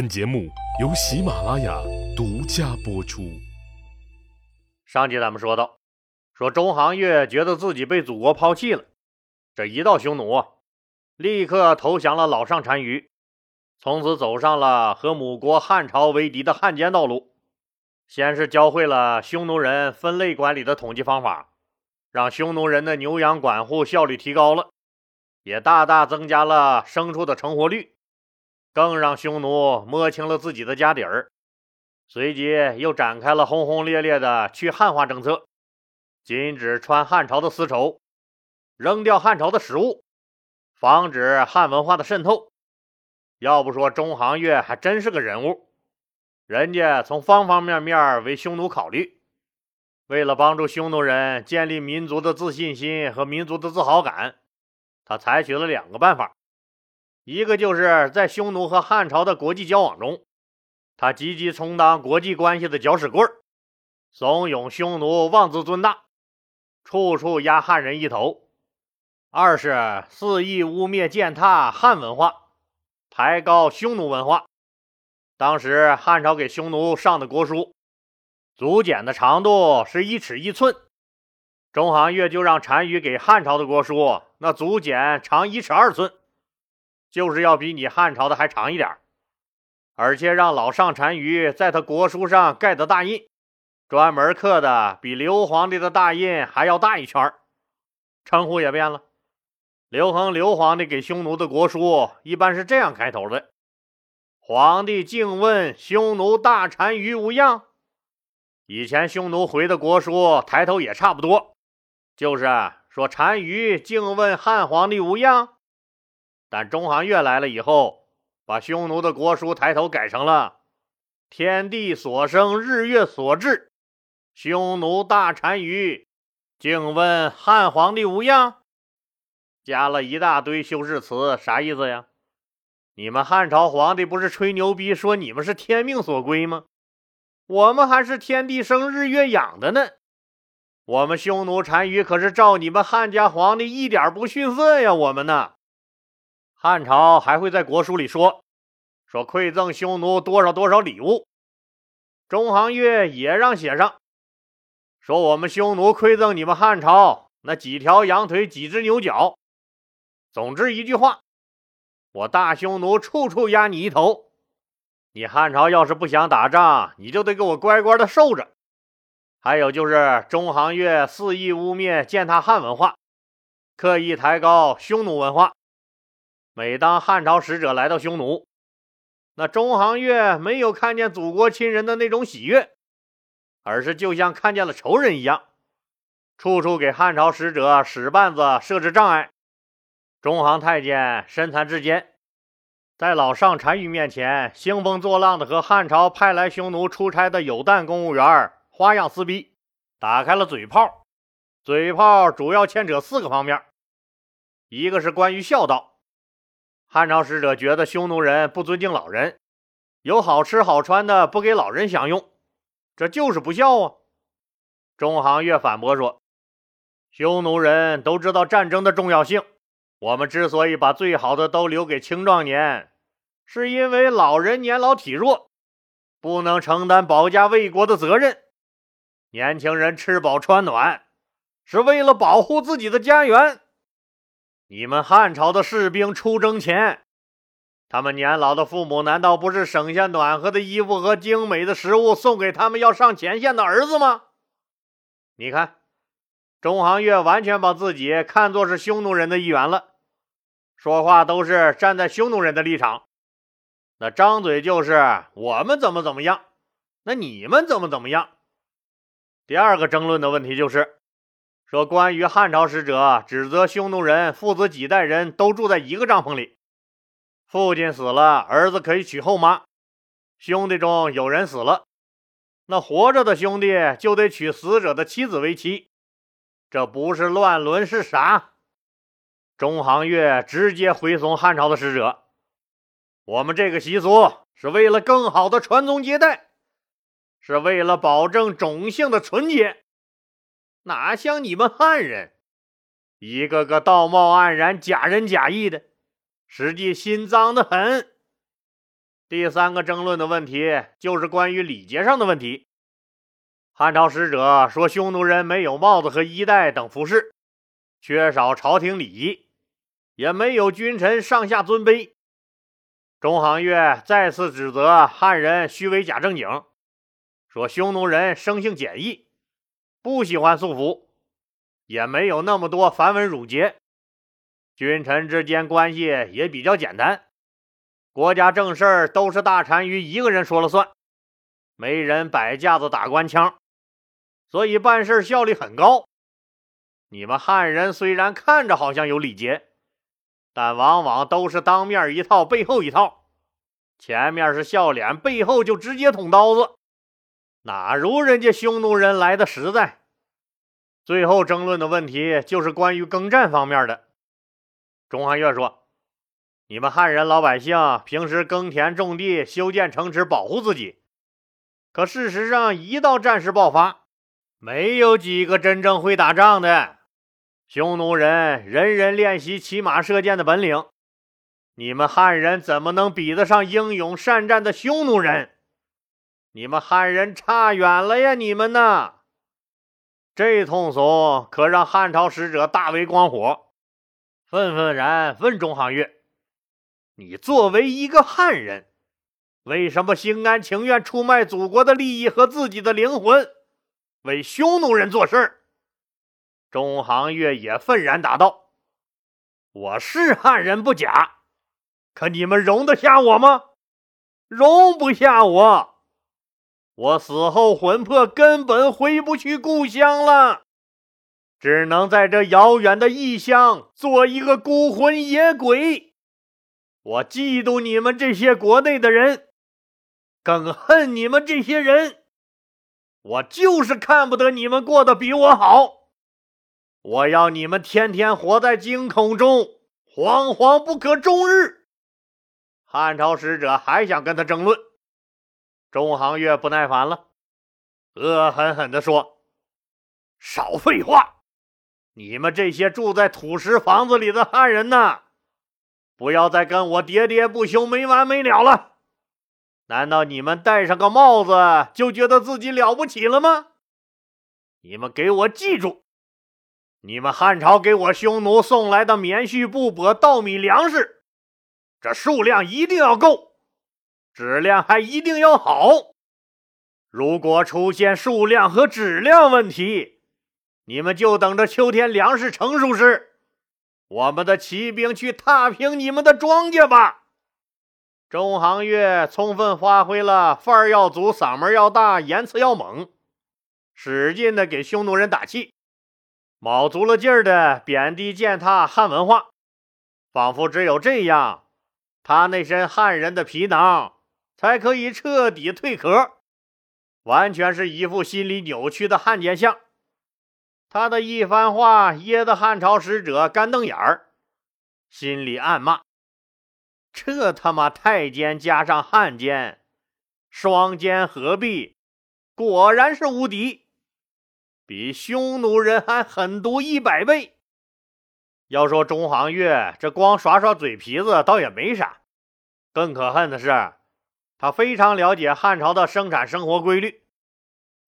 本节目由喜马拉雅独家播出。上集咱们说到，说周行月觉得自己被祖国抛弃了，这一到匈奴，立刻投降了老上单于，从此走上了和母国汉朝为敌的汉奸道路。先是教会了匈奴人分类管理的统计方法，让匈奴人的牛羊管护效率提高了，也大大增加了牲畜的成活率。更让匈奴摸清了自己的家底儿，随即又展开了轰轰烈烈的去汉化政策，禁止穿汉朝的丝绸，扔掉汉朝的食物，防止汉文化的渗透。要不说中行月还真是个人物，人家从方方面面为匈奴考虑，为了帮助匈奴人建立民族的自信心和民族的自豪感，他采取了两个办法。一个就是在匈奴和汉朝的国际交往中，他积极充当国际关系的搅屎棍，怂恿匈奴妄自尊大，处处压汉人一头；二是肆意污蔑践踏汉文化，抬高匈奴文化。当时汉朝给匈奴上的国书，竹简的长度是一尺一寸，中行月就让单于给汉朝的国书，那竹简长一尺二寸。就是要比你汉朝的还长一点而且让老上单于在他国书上盖的大印，专门刻的比刘皇帝的大印还要大一圈称呼也变了，刘恒刘皇帝给匈奴的国书一般是这样开头的：“皇帝敬问匈奴大单于无恙。”以前匈奴回的国书抬头也差不多，就是说单于敬问汉皇帝无恙。但中行月来了以后，把匈奴的国书抬头改成了“天地所生，日月所至，匈奴大单于，敬问汉皇帝无恙”，加了一大堆修饰词，啥意思呀？你们汉朝皇帝不是吹牛逼说你们是天命所归吗？我们还是天地生，日月养的呢。我们匈奴单于可是照你们汉家皇帝一点不逊色呀，我们呢？汉朝还会在国书里说，说馈赠匈奴多少多少礼物。中行月也让写上，说我们匈奴馈赠你们汉朝那几条羊腿、几只牛角。总之一句话，我大匈奴处处压你一头。你汉朝要是不想打仗，你就得给我乖乖的受着。还有就是中行月肆意污蔑践踏汉文化，刻意抬高匈奴文化。每当汉朝使者来到匈奴，那中行月没有看见祖国亲人的那种喜悦，而是就像看见了仇人一样，处处给汉朝使者使绊子、设置障碍。中行太监身残志坚，在老上单于面前兴风作浪的和汉朝派来匈奴出差的有旦公务员花样撕逼，打开了嘴炮。嘴炮主要牵扯四个方面，一个是关于孝道。汉朝使者觉得匈奴人不尊敬老人，有好吃好穿的不给老人享用，这就是不孝啊！中行月反驳说：“匈奴人都知道战争的重要性，我们之所以把最好的都留给青壮年，是因为老人年老体弱，不能承担保家卫国的责任；年轻人吃饱穿暖，是为了保护自己的家园。”你们汉朝的士兵出征前，他们年老的父母难道不是省下暖和的衣服和精美的食物送给他们要上前线的儿子吗？你看，中行月完全把自己看作是匈奴人的一员了，说话都是站在匈奴人的立场，那张嘴就是我们怎么怎么样，那你们怎么怎么样？第二个争论的问题就是。说关于汉朝使者指责匈奴人父子几代人都住在一个帐篷里，父亲死了，儿子可以娶后妈；兄弟中有人死了，那活着的兄弟就得娶死者的妻子为妻。这不是乱伦是啥？中行月直接回怂汉朝的使者，我们这个习俗是为了更好的传宗接代，是为了保证种姓的纯洁。哪像你们汉人，一个个道貌岸然、假仁假义的，实际心脏的很。第三个争论的问题就是关于礼节上的问题。汉朝使者说，匈奴人没有帽子和衣带等服饰，缺少朝廷礼仪，也没有君臣上下尊卑。中行月再次指责汉人虚伪假正经，说匈奴人生性简易，不喜欢束缚，也没有那么多繁文缛节，君臣之间关系也比较简单。国家正事都是大单于一个人说了算，没人摆架子打官腔，所以办事效率很高。你们汉人虽然看着好像有礼节，但往往都是当面一套，背后一套，前面是笑脸，背后就直接捅刀子，哪如人家匈奴人来的实在？最后争论的问题就是关于耕战方面的。钟汉月说。你们汉人老百姓平时耕田种地、修建城池保护自己，可事实上，一到战事爆发，没有几个真正会打仗的。匈奴人人人练习骑马射箭的本领，你们汉人怎么能比得上英勇善战的匈奴人？你们汉人差远了呀！你们呢？这通怂可让汉朝使者大为光火，愤愤然问中行月。你作为一个汉人，为什么心甘情愿出卖祖国的利益和自己的灵魂，为匈奴人做事？中行月也愤然答道：“我是汉人不假，可你们容得下我吗？容不下我！我死后魂魄根本回不去故乡了，只能在这遥远的异乡做一个孤魂野鬼。”我嫉妒你们这些国内的人，更恨你们这些人。我就是看不得你们过得比我好。我要你们天天活在惊恐中，惶惶不可终日。汉朝使者还想跟他争论，中行月不耐烦了，恶狠狠地说：“少废话！你们这些住在土石房子里的汉人呐！”不要再跟我喋喋不休、没完没了了！难道你们戴上个帽子就觉得自己了不起了吗？你们给我记住，你们汉朝给我匈奴送来的棉絮、布帛、稻米、粮食，这数量一定要够，质量还一定要好。如果出现数量和质量问题，你们就等着秋天粮食成熟时。我们的骑兵去踏平你们的庄稼吧！中行月充分发挥了范儿要足、嗓门要大、言辞要猛，使劲的给匈奴人打气，卯足了劲儿的贬低践踏汉文化，仿佛只有这样，他那身汉人的皮囊才可以彻底蜕壳，完全是一副心理扭曲的汉奸相。他的一番话噎得汉朝使者干瞪眼儿，心里暗骂：“这他妈太监加上汉奸，双奸合璧，果然是无敌，比匈奴人还狠毒一百倍。”要说中行月这光耍耍嘴皮子倒也没啥，更可恨的是，他非常了解汉朝的生产生活规律，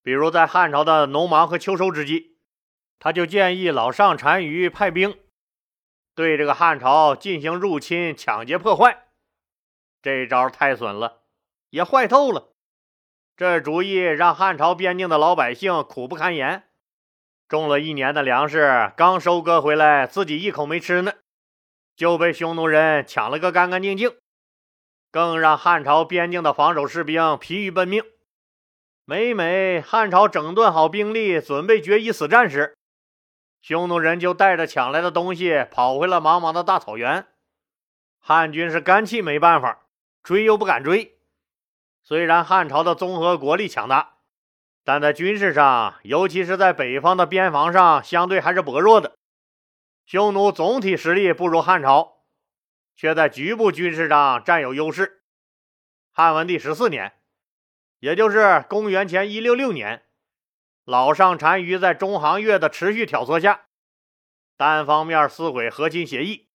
比如在汉朝的农忙和秋收之际。他就建议老上单于派兵对这个汉朝进行入侵、抢劫、破坏。这招太损了，也坏透了。这主意让汉朝边境的老百姓苦不堪言，种了一年的粮食刚收割回来，自己一口没吃呢，就被匈奴人抢了个干干净净。更让汉朝边境的防守士兵疲于奔命。每每汉朝整顿好兵力，准备决一死战时，匈奴人就带着抢来的东西跑回了茫茫的大草原，汉军是干气没办法，追又不敢追。虽然汉朝的综合国力强大，但在军事上，尤其是在北方的边防上，相对还是薄弱的。匈奴总体实力不如汉朝，却在局部军事上占有优势。汉文帝十四年，也就是公元前一六六年。老上单于在中行月的持续挑唆下，单方面撕毁和亲协议，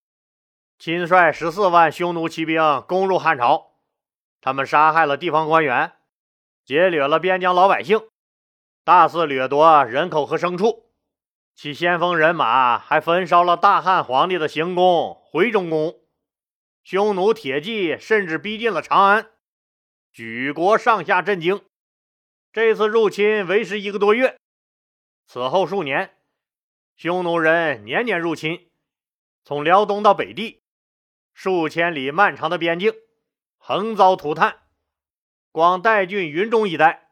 亲率十四万匈奴骑兵攻入汉朝，他们杀害了地方官员，劫掠了边疆老百姓，大肆掠夺人口和牲畜。其先锋人马还焚烧了大汉皇帝的行宫回中宫。匈奴铁骑甚至逼近了长安，举国上下震惊。这次入侵为时一个多月，此后数年，匈奴人年年入侵，从辽东到北地，数千里漫长的边境，横遭涂炭。光代郡、云中一带，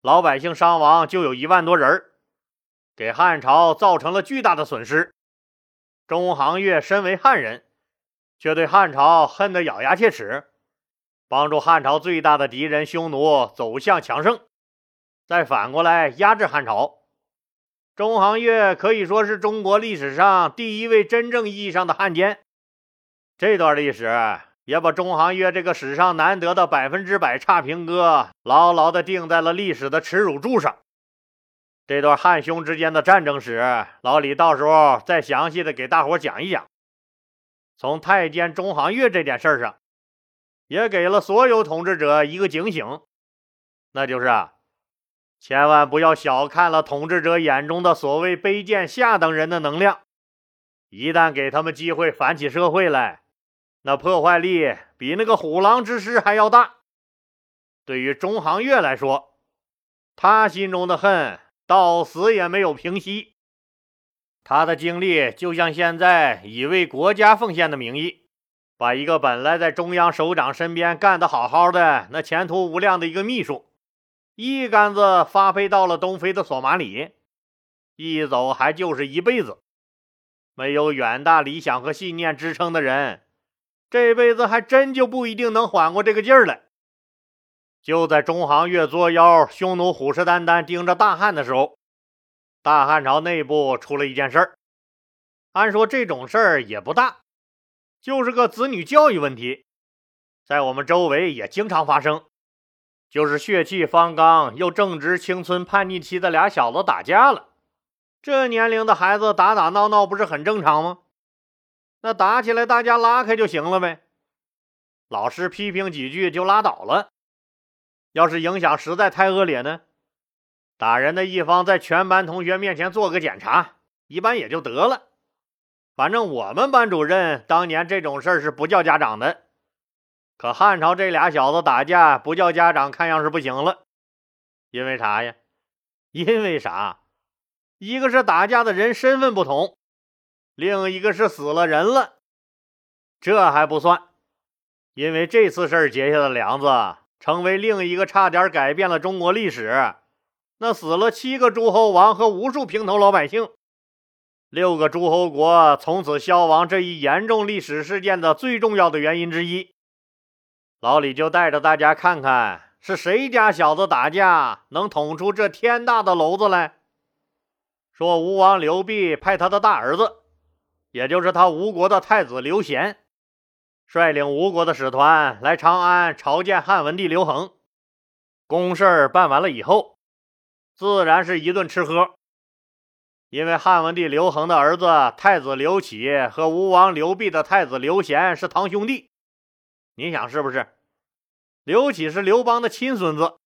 老百姓伤亡就有一万多人给汉朝造成了巨大的损失。中行月身为汉人，却对汉朝恨得咬牙切齿，帮助汉朝最大的敌人匈奴走向强盛，再反过来压制汉朝。中行月可以说是中国历史上第一位真正意义上的汉奸。这段历史也把中行月这个史上难得的百分之百差评哥牢牢地钉在了历史的耻辱柱上。这段汉匈之间的战争史，老李到时候再详细的给大伙讲一讲。从太监中行月这件事上，也给了所有统治者一个警醒，那就是啊，千万不要小看了统治者眼中的所谓卑贱下等人的能量，一旦给他们机会反起社会来，那破坏力比那个虎狼之师还要大。对于中行月来说，他心中的恨。到死也没有平息。他的经历就像现在以为国家奉献的名义，把一个本来在中央首长身边干得好好的、那前途无量的一个秘书，一竿子发配到了东非的索马里，一走还就是一辈子。没有远大理想和信念支撑的人，这辈子还真就不一定能缓过这个劲儿来。就在中行月作妖，匈奴虎视眈眈盯着大汉的时候，大汉朝内部出了一件事儿。按说这种事儿也不大，就是个子女教育问题，在我们周围也经常发生。就是血气方刚又正值青春叛逆期的俩小子打架了。这年龄的孩子打打闹闹不是很正常吗？那打起来大家拉开就行了呗，老师批评几句就拉倒了。要是影响实在太恶劣呢，打人的一方在全班同学面前做个检查，一般也就得了。反正我们班主任当年这种事儿是不叫家长的。可汉朝这俩小子打架不叫家长，看样是不行了。因为啥呀？因为啥？一个是打架的人身份不同，另一个是死了人了。这还不算，因为这次事儿结下的梁子。成为另一个差点改变了中国历史，那死了七个诸侯王和无数平头老百姓，六个诸侯国从此消亡这一严重历史事件的最重要的原因之一。老李就带着大家看看是谁家小子打架能捅出这天大的篓子来。说吴王刘濞派他的大儿子，也就是他吴国的太子刘贤。率领吴国的使团来长安朝见汉文帝刘恒，公事办完了以后，自然是一顿吃喝。因为汉文帝刘恒的儿子太子刘启和吴王刘濞的太子刘贤是堂兄弟，你想是不是？刘启是刘邦的亲孙子，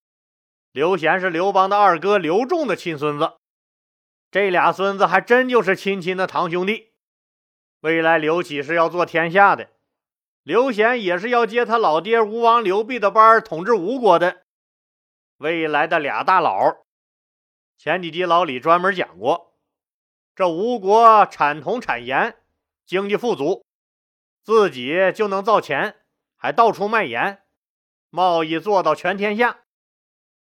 刘贤是刘邦的二哥刘仲的亲孙子，这俩孙子还真就是亲亲的堂兄弟。未来刘启是要做天下的。刘贤也是要接他老爹吴王刘濞的班统治吴国的未来的俩大佬。前几集老李专门讲过，这吴国产铜产盐，经济富足，自己就能造钱，还到处卖盐，贸易做到全天下，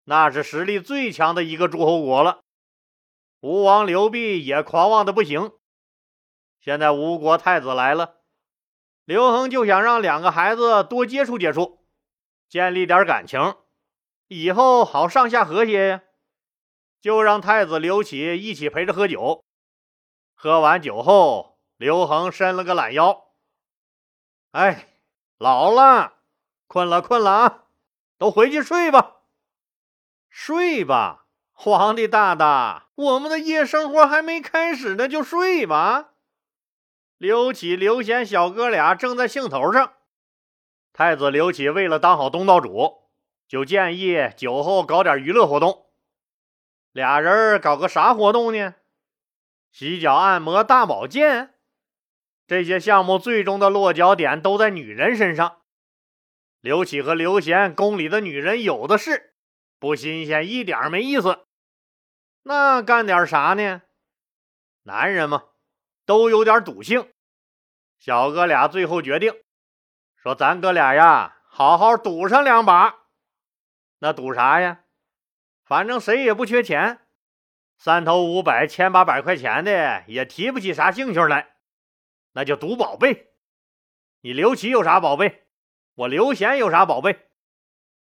那是实力最强的一个诸侯国了。吴王刘濞也狂妄的不行，现在吴国太子来了。刘恒就想让两个孩子多接触接触，建立点感情，以后好上下和谐呀。就让太子刘启一起陪着喝酒。喝完酒后，刘恒伸了个懒腰，哎，老了，困了，困了啊，都回去睡吧，睡吧，皇帝大大，我们的夜生活还没开始呢，就睡吧。刘启、刘贤小哥俩正在兴头上，太子刘启为了当好东道主，就建议酒后搞点娱乐活动。俩人搞个啥活动呢？洗脚、按摩、大保健，这些项目最终的落脚点都在女人身上。刘启和刘贤宫里的女人有的是，不新鲜，一点没意思。那干点啥呢？男人嘛，都有点赌性。小哥俩最后决定，说咱哥俩呀，好好赌上两把。那赌啥呀？反正谁也不缺钱，三头五百、千八百块钱的也提不起啥兴趣来，那就赌宝贝。你刘琦有啥宝贝？我刘贤有啥宝贝？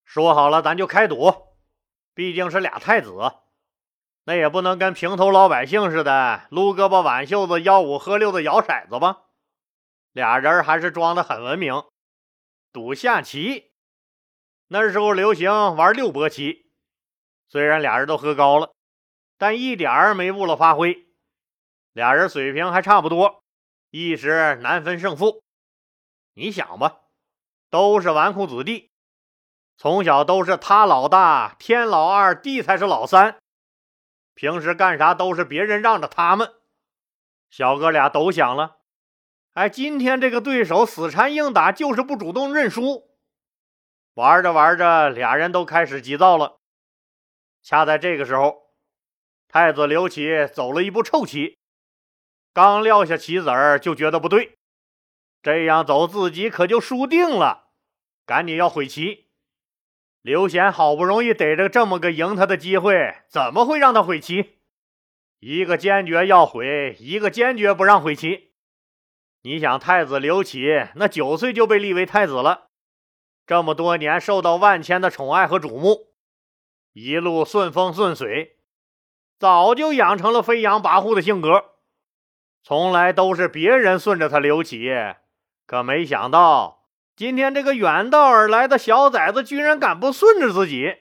说好了，咱就开赌。毕竟是俩太子，那也不能跟平头老百姓似的撸胳膊挽袖子、吆五喝六的摇骰子吧？俩人还是装的很文明，赌下棋。那时候流行玩六博棋。虽然俩人都喝高了，但一点儿没误了发挥。俩人水平还差不多，一时难分胜负。你想吧，都是纨绔子弟，从小都是他老大，天老二，地才是老三。平时干啥都是别人让着他们。小哥俩都想了，哎，今天这个对手死缠硬打，就是不主动认输。玩着玩着，俩人都开始急躁了。恰在这个时候，太子刘启走了一步臭棋，刚撂下棋子儿，就觉得不对，这样走自己可就输定了，赶紧要悔棋。刘贤好不容易逮着这么个赢他的机会，怎么会让他悔棋？一个坚决要悔，一个坚决不让悔棋。你想，太子刘启那九岁就被立为太子了，这么多年受到万千的宠爱和瞩目。一路顺风顺水，早就养成了飞扬跋扈的性格，从来都是别人顺着他刘启，可没想到今天这个远道而来的小崽子居然敢不顺着自己，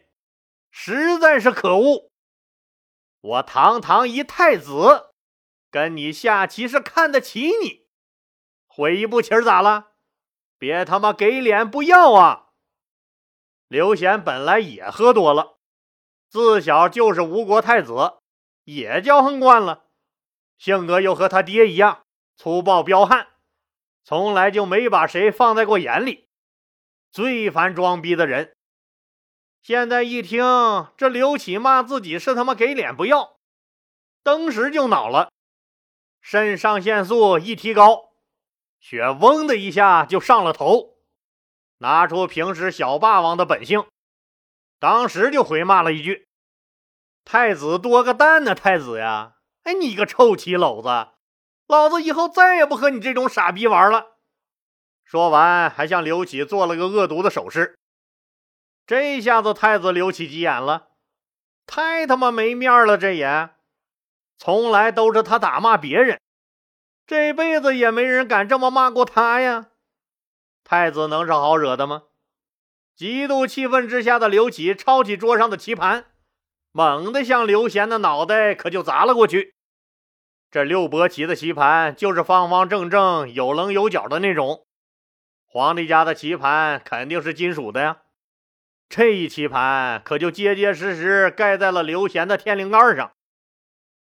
实在是可恶！我堂堂一太子，跟你下棋是看得起你，悔一步棋咋了？别他妈给脸不要啊！刘贤本来也喝多了。自小就是吴国太子，也骄横惯了，性格又和他爹一样粗暴彪悍，从来就没把谁放在过眼里，最烦装逼的人。现在一听这刘启骂自己是他妈给脸不要，当时就恼了，肾上腺素一提高，血嗡的一下就上了头，拿出平时小霸王的本性。当时就回骂了一句：“太子多个蛋呢，太子呀！哎，你个臭棋篓子，老子以后再也不和你这种傻逼玩了。”说完，还向刘启做了个恶毒的手势。这下子，太子刘启急眼了，太他妈没面了！这也，从来都是他打骂别人，这辈子也没人敢这么骂过他呀！太子能是好惹的吗？极度气愤之下的刘启抄起桌上的棋盘，猛地向刘贤的脑袋可就砸了过去。这六博棋的棋盘就是方方正正、有棱有角的那种，皇帝家的棋盘肯定是金属的呀。这一棋盘可就结结实实盖在了刘贤的天灵盖上，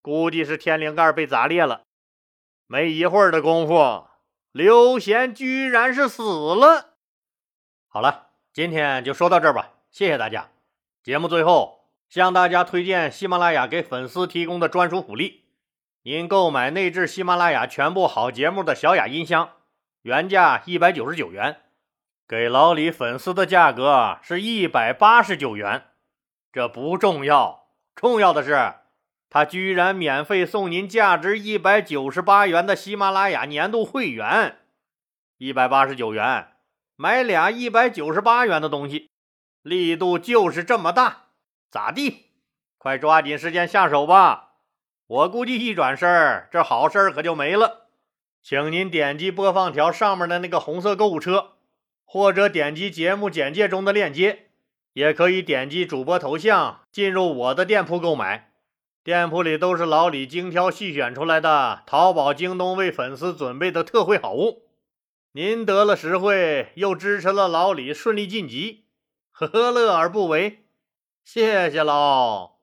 估计是天灵盖被砸裂了。没一会儿的功夫，刘贤居然是死了。好了。今天就说到这儿吧，谢谢大家。节目最后向大家推荐喜马拉雅给粉丝提供的专属福利：您购买内置喜马拉雅全部好节目的小雅音箱，原价一百九十九元，给老李粉丝的价格是一百八十九元。这不重要，重要的是他居然免费送您价值一百九十八元的喜马拉雅年度会员，一百八十九元。买俩一百九十八元的东西，力度就是这么大，咋地？快抓紧时间下手吧！我估计一转身，这好事可就没了。请您点击播放条上面的那个红色购物车，或者点击节目简介中的链接，也可以点击主播头像进入我的店铺购买。店铺里都是老李精挑细选出来的淘宝、京东为粉丝准备的特惠好物。您得了实惠，又支持了老李顺利晋级，何乐而不为？谢谢喽。